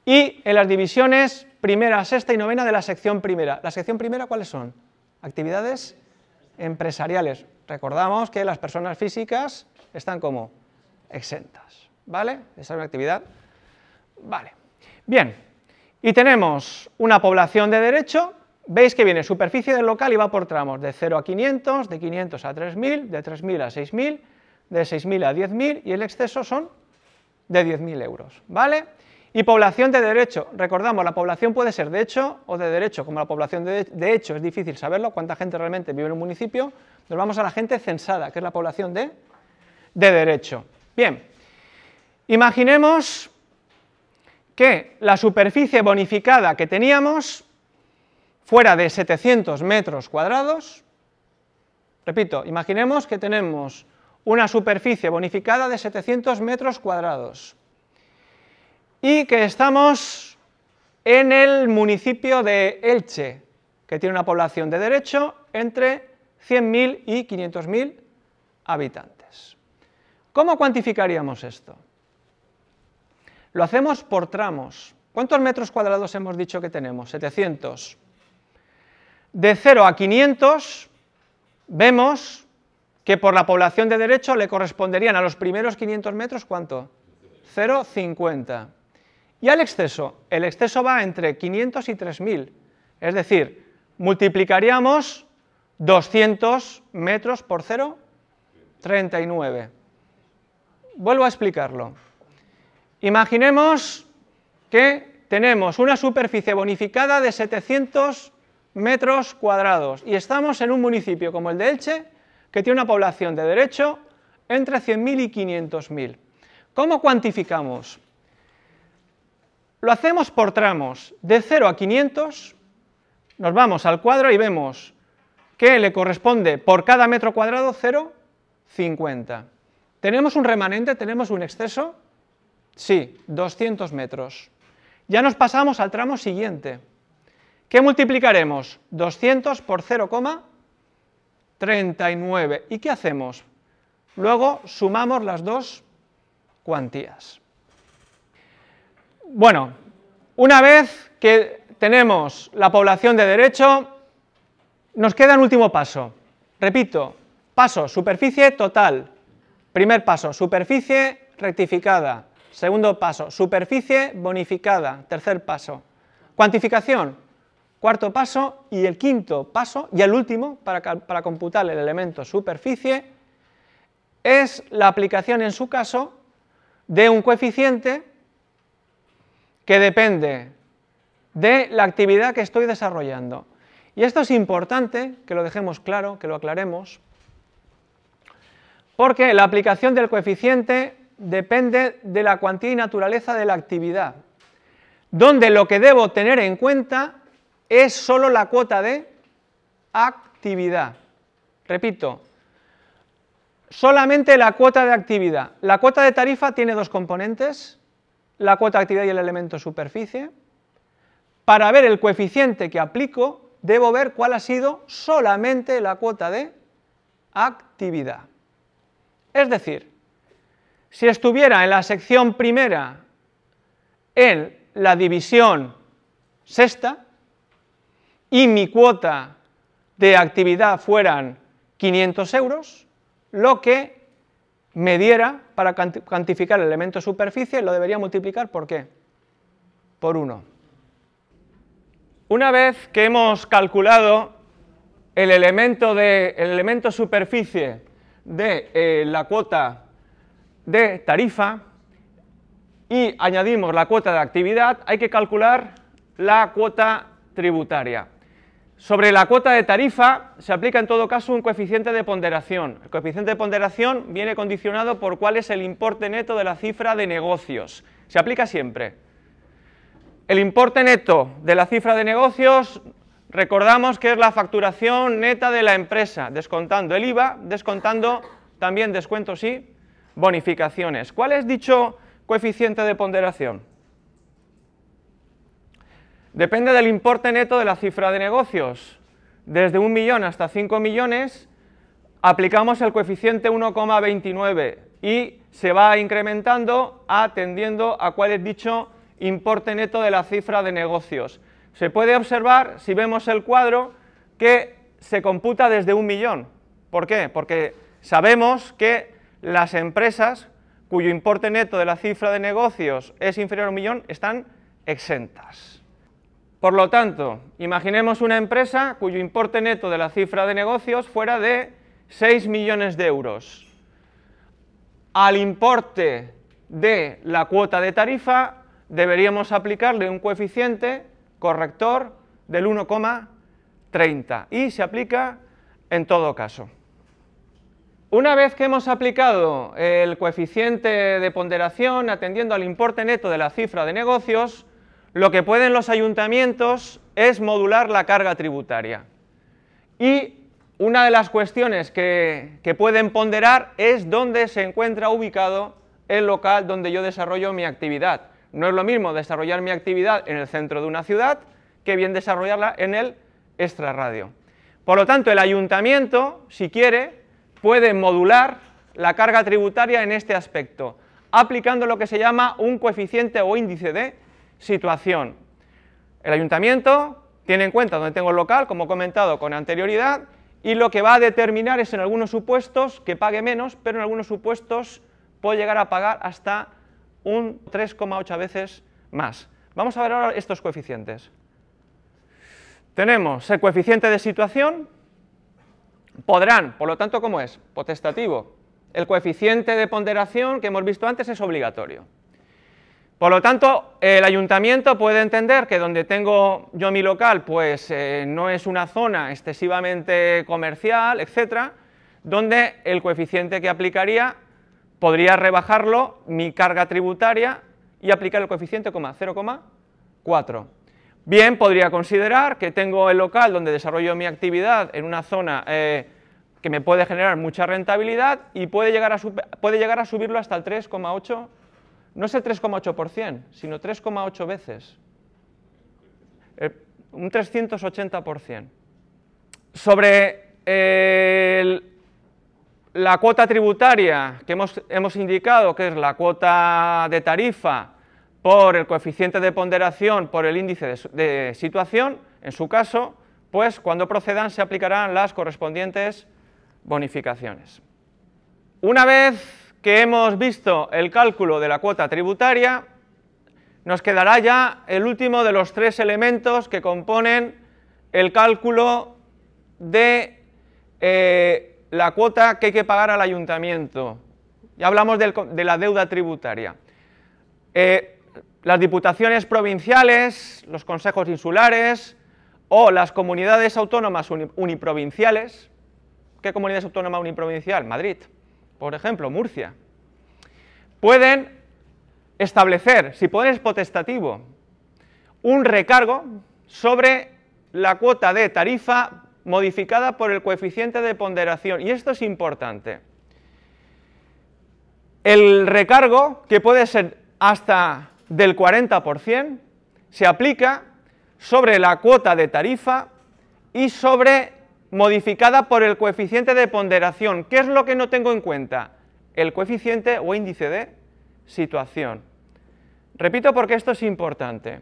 y en las divisiones primera, sexta y novena de la sección primera. ¿La sección primera cuáles son? Actividades empresariales. Recordamos que las personas físicas están como exentas, ¿vale? Esa es una actividad. Vale. Bien, y tenemos una población de derecho veis que viene superficie del local y va por tramos, de 0 a 500, de 500 a 3000, de 3000 a 6000, de 6000 a 10000 y el exceso son de 10.000 euros, ¿vale? Y población de derecho, recordamos, la población puede ser de hecho o de derecho, como la población de, de hecho es difícil saberlo, cuánta gente realmente vive en un municipio, nos vamos a la gente censada, que es la población de, de derecho. Bien, imaginemos que la superficie bonificada que teníamos fuera de 700 metros cuadrados, repito, imaginemos que tenemos una superficie bonificada de 700 metros cuadrados y que estamos en el municipio de Elche, que tiene una población de derecho entre 100.000 y 500.000 habitantes. ¿Cómo cuantificaríamos esto? Lo hacemos por tramos. ¿Cuántos metros cuadrados hemos dicho que tenemos? 700. De 0 a 500 vemos que por la población de derecho le corresponderían a los primeros 500 metros, ¿cuánto? 0,50. Y al exceso, el exceso va entre 500 y 3000, es decir, multiplicaríamos 200 metros por 0,39. Vuelvo a explicarlo. Imaginemos que tenemos una superficie bonificada de 700 metros cuadrados y estamos en un municipio como el de Elche, que tiene una población de derecho entre 100.000 y 500.000. ¿Cómo cuantificamos? Lo hacemos por tramos, de 0 a 500, nos vamos al cuadro y vemos que le corresponde por cada metro cuadrado 0,50. ¿Tenemos un remanente? ¿Tenemos un exceso? Sí, 200 metros. Ya nos pasamos al tramo siguiente. ¿Qué multiplicaremos? 200 por 0,39. ¿Y qué hacemos? Luego sumamos las dos cuantías. Bueno, una vez que tenemos la población de derecho, nos queda un último paso. Repito, paso, superficie total. Primer paso, superficie rectificada. Segundo paso, superficie bonificada. Tercer paso, cuantificación. Cuarto paso y el quinto paso, y el último, para, para computar el elemento superficie, es la aplicación en su caso de un coeficiente que depende de la actividad que estoy desarrollando. Y esto es importante que lo dejemos claro, que lo aclaremos, porque la aplicación del coeficiente depende de la cuantía y naturaleza de la actividad, donde lo que debo tener en cuenta es solo la cuota de actividad. Repito, solamente la cuota de actividad. La cuota de tarifa tiene dos componentes, la cuota de actividad y el elemento superficie. Para ver el coeficiente que aplico, debo ver cuál ha sido solamente la cuota de actividad. Es decir, si estuviera en la sección primera en la división sexta y mi cuota de actividad fueran 500 euros, lo que me diera para cuantificar el elemento superficie, lo debería multiplicar por qué? Por 1. Una vez que hemos calculado el elemento, de, elemento superficie de eh, la cuota de tarifa y añadimos la cuota de actividad, hay que calcular la cuota tributaria. Sobre la cuota de tarifa se aplica en todo caso un coeficiente de ponderación. El coeficiente de ponderación viene condicionado por cuál es el importe neto de la cifra de negocios. Se aplica siempre. El importe neto de la cifra de negocios, recordamos que es la facturación neta de la empresa, descontando el IVA, descontando también descuentos y bonificaciones. ¿Cuál es dicho coeficiente de ponderación? Depende del importe neto de la cifra de negocios. Desde un millón hasta 5 millones aplicamos el coeficiente 1,29 y se va incrementando atendiendo a cuál es dicho importe neto de la cifra de negocios. Se puede observar, si vemos el cuadro, que se computa desde un millón. ¿Por qué? Porque sabemos que las empresas cuyo importe neto de la cifra de negocios es inferior a un millón están exentas. Por lo tanto, imaginemos una empresa cuyo importe neto de la cifra de negocios fuera de 6 millones de euros. Al importe de la cuota de tarifa deberíamos aplicarle un coeficiente corrector del 1,30 y se aplica en todo caso. Una vez que hemos aplicado el coeficiente de ponderación atendiendo al importe neto de la cifra de negocios, lo que pueden los ayuntamientos es modular la carga tributaria. Y una de las cuestiones que, pueden ponderar es dónde se encuentra ubicado el local donde yo desarrollo mi actividad. No es lo mismo desarrollar mi actividad en el centro de una ciudad que bien desarrollarla en el extrarradio. Por lo tanto, el ayuntamiento, si quiere, puede modular la carga tributaria en este aspecto, aplicando lo que se llama un coeficiente o índice de situación. El ayuntamiento tiene en cuenta donde tengo el local, como he comentado con anterioridad, y lo que va a determinar es en algunos supuestos que pague menos, pero en algunos supuestos puede llegar a pagar hasta un 3,8 veces más. Vamos a ver ahora estos coeficientes. Tenemos el coeficiente de situación, podrán, por lo tanto, ¿cómo es? Potestativo. El coeficiente de ponderación que hemos visto antes es obligatorio. Por lo tanto, el ayuntamiento puede entender que donde tengo yo mi local, pues eh, no es una zona excesivamente comercial, etcétera, donde el coeficiente que aplicaría podría rebajarlo mi carga tributaria y aplicar el coeficiente 0,4. Bien, podría considerar que tengo el local donde desarrollo mi actividad en una zona eh, que me puede generar mucha rentabilidad y puede llegar a, puede llegar a subirlo hasta el 3,8 no es el 3,8%, sino 3,8 veces. Eh, un 380%. Sobre la cuota tributaria que hemos, hemos indicado, que es la cuota de tarifa por el coeficiente de ponderación por el índice de, situación, en su caso, pues cuando procedan se aplicarán las correspondientes bonificaciones. Una vez que hemos visto el cálculo de la cuota tributaria, nos quedará ya el último de los tres elementos que componen el cálculo de eh, la cuota que hay que pagar al ayuntamiento. Ya hablamos de la deuda tributaria. Eh, las diputaciones provinciales, los consejos insulares o las comunidades autónomas uniprovinciales. ¿Qué comunidad autónoma uniprovincial? Madrid por ejemplo, Murcia, pueden establecer, si pones potestativo, un recargo sobre la cuota de tarifa modificada por el coeficiente de ponderación. Y esto es importante. El recargo, que puede ser hasta del 40%, se aplica sobre la cuota de tarifa y sobre modificada por el coeficiente de ponderación. ¿Qué es lo que no tengo en cuenta? El coeficiente o índice de situación. Repito porque esto es importante.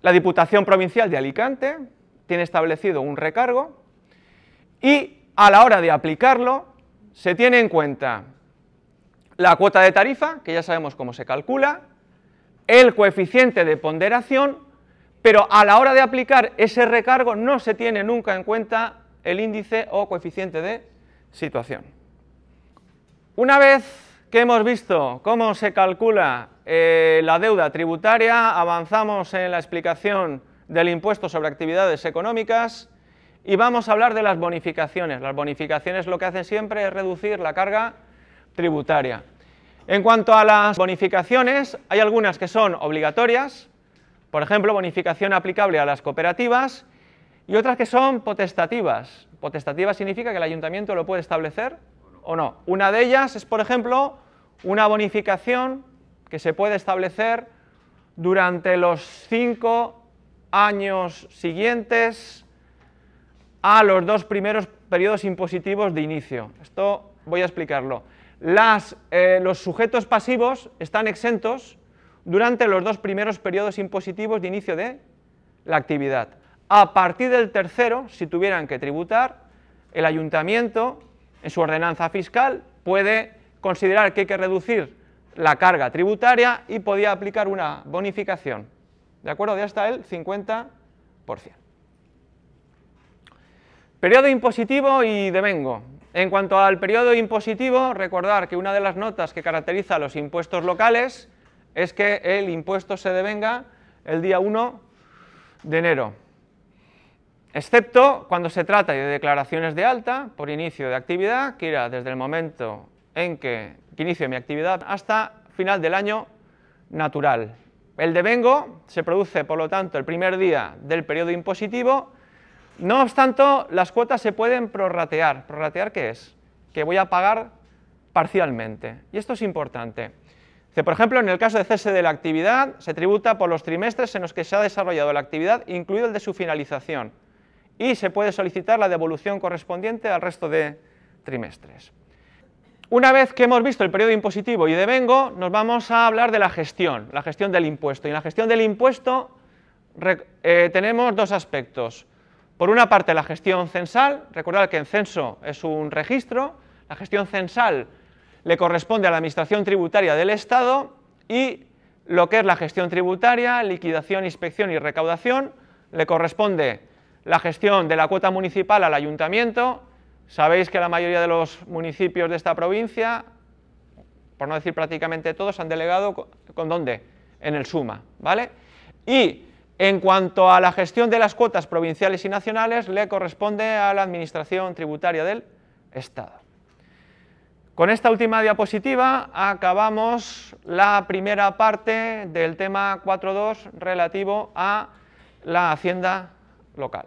La Diputación Provincial de Alicante tiene establecido un recargo y a la hora de aplicarlo se tiene en cuenta la cuota de tarifa, que ya sabemos cómo se calcula, el coeficiente de ponderación pero a la hora de aplicar ese recargo no se tiene nunca en cuenta el índice o coeficiente de situación. Una vez que hemos visto cómo se calcula eh, la deuda tributaria, avanzamos en la explicación del impuesto sobre actividades económicas y vamos a hablar de las bonificaciones. Las bonificaciones lo que hacen siempre es reducir la carga tributaria. En cuanto a las bonificaciones, hay algunas que son obligatorias, por ejemplo, bonificación aplicable a las cooperativas y otras que son potestativas. Potestativa significa que el ayuntamiento lo puede establecer o no. Una de ellas es, por ejemplo, una bonificación que se puede establecer durante los cinco años siguientes a los dos primeros periodos impositivos de inicio. Esto voy a explicarlo. Eh, los sujetos pasivos están exentos durante los dos primeros periodos impositivos de inicio de la actividad. A partir del tercero, si tuvieran que tributar, el ayuntamiento, en su ordenanza fiscal, puede considerar que hay que reducir la carga tributaria y podía aplicar una bonificación, ¿de acuerdo? De hasta el 50%. Periodo impositivo y devengo. En cuanto al periodo impositivo, recordar que una de las notas que caracteriza a los impuestos locales es que el impuesto se devenga el día 1 de enero, excepto cuando se trata de declaraciones de alta por inicio de actividad, que irá desde el momento en que, inicio mi actividad hasta final del año natural. El devengo se produce, por lo tanto, el primer día del periodo impositivo, no obstante, las cuotas se pueden prorratear. ¿Prorratear qué es? Que voy a pagar parcialmente. Y esto es importante. Por ejemplo, en el caso de cese de la actividad, se tributa por los trimestres en los que se ha desarrollado la actividad, incluido el de su finalización, y se puede solicitar la devolución correspondiente al resto de trimestres. Una vez que hemos visto el periodo impositivo y devengo, nos vamos a hablar de la gestión, la gestión del impuesto. Y en la gestión del impuesto eh, tenemos dos aspectos. Por una parte, la gestión censal, recordad que el censo es un registro, la gestión censal le corresponde a la Administración Tributaria del Estado y lo que es la gestión tributaria, liquidación, inspección y recaudación, le corresponde la gestión de la cuota municipal al ayuntamiento. Sabéis que la mayoría de los municipios de esta provincia, por no decir prácticamente todos, han delegado con, dónde? En el SUMA, ¿vale? Y en cuanto a la gestión de las cuotas provinciales y nacionales, le corresponde a la Administración Tributaria del Estado. Con esta última diapositiva acabamos la primera parte del tema 4.2 relativo a la hacienda local.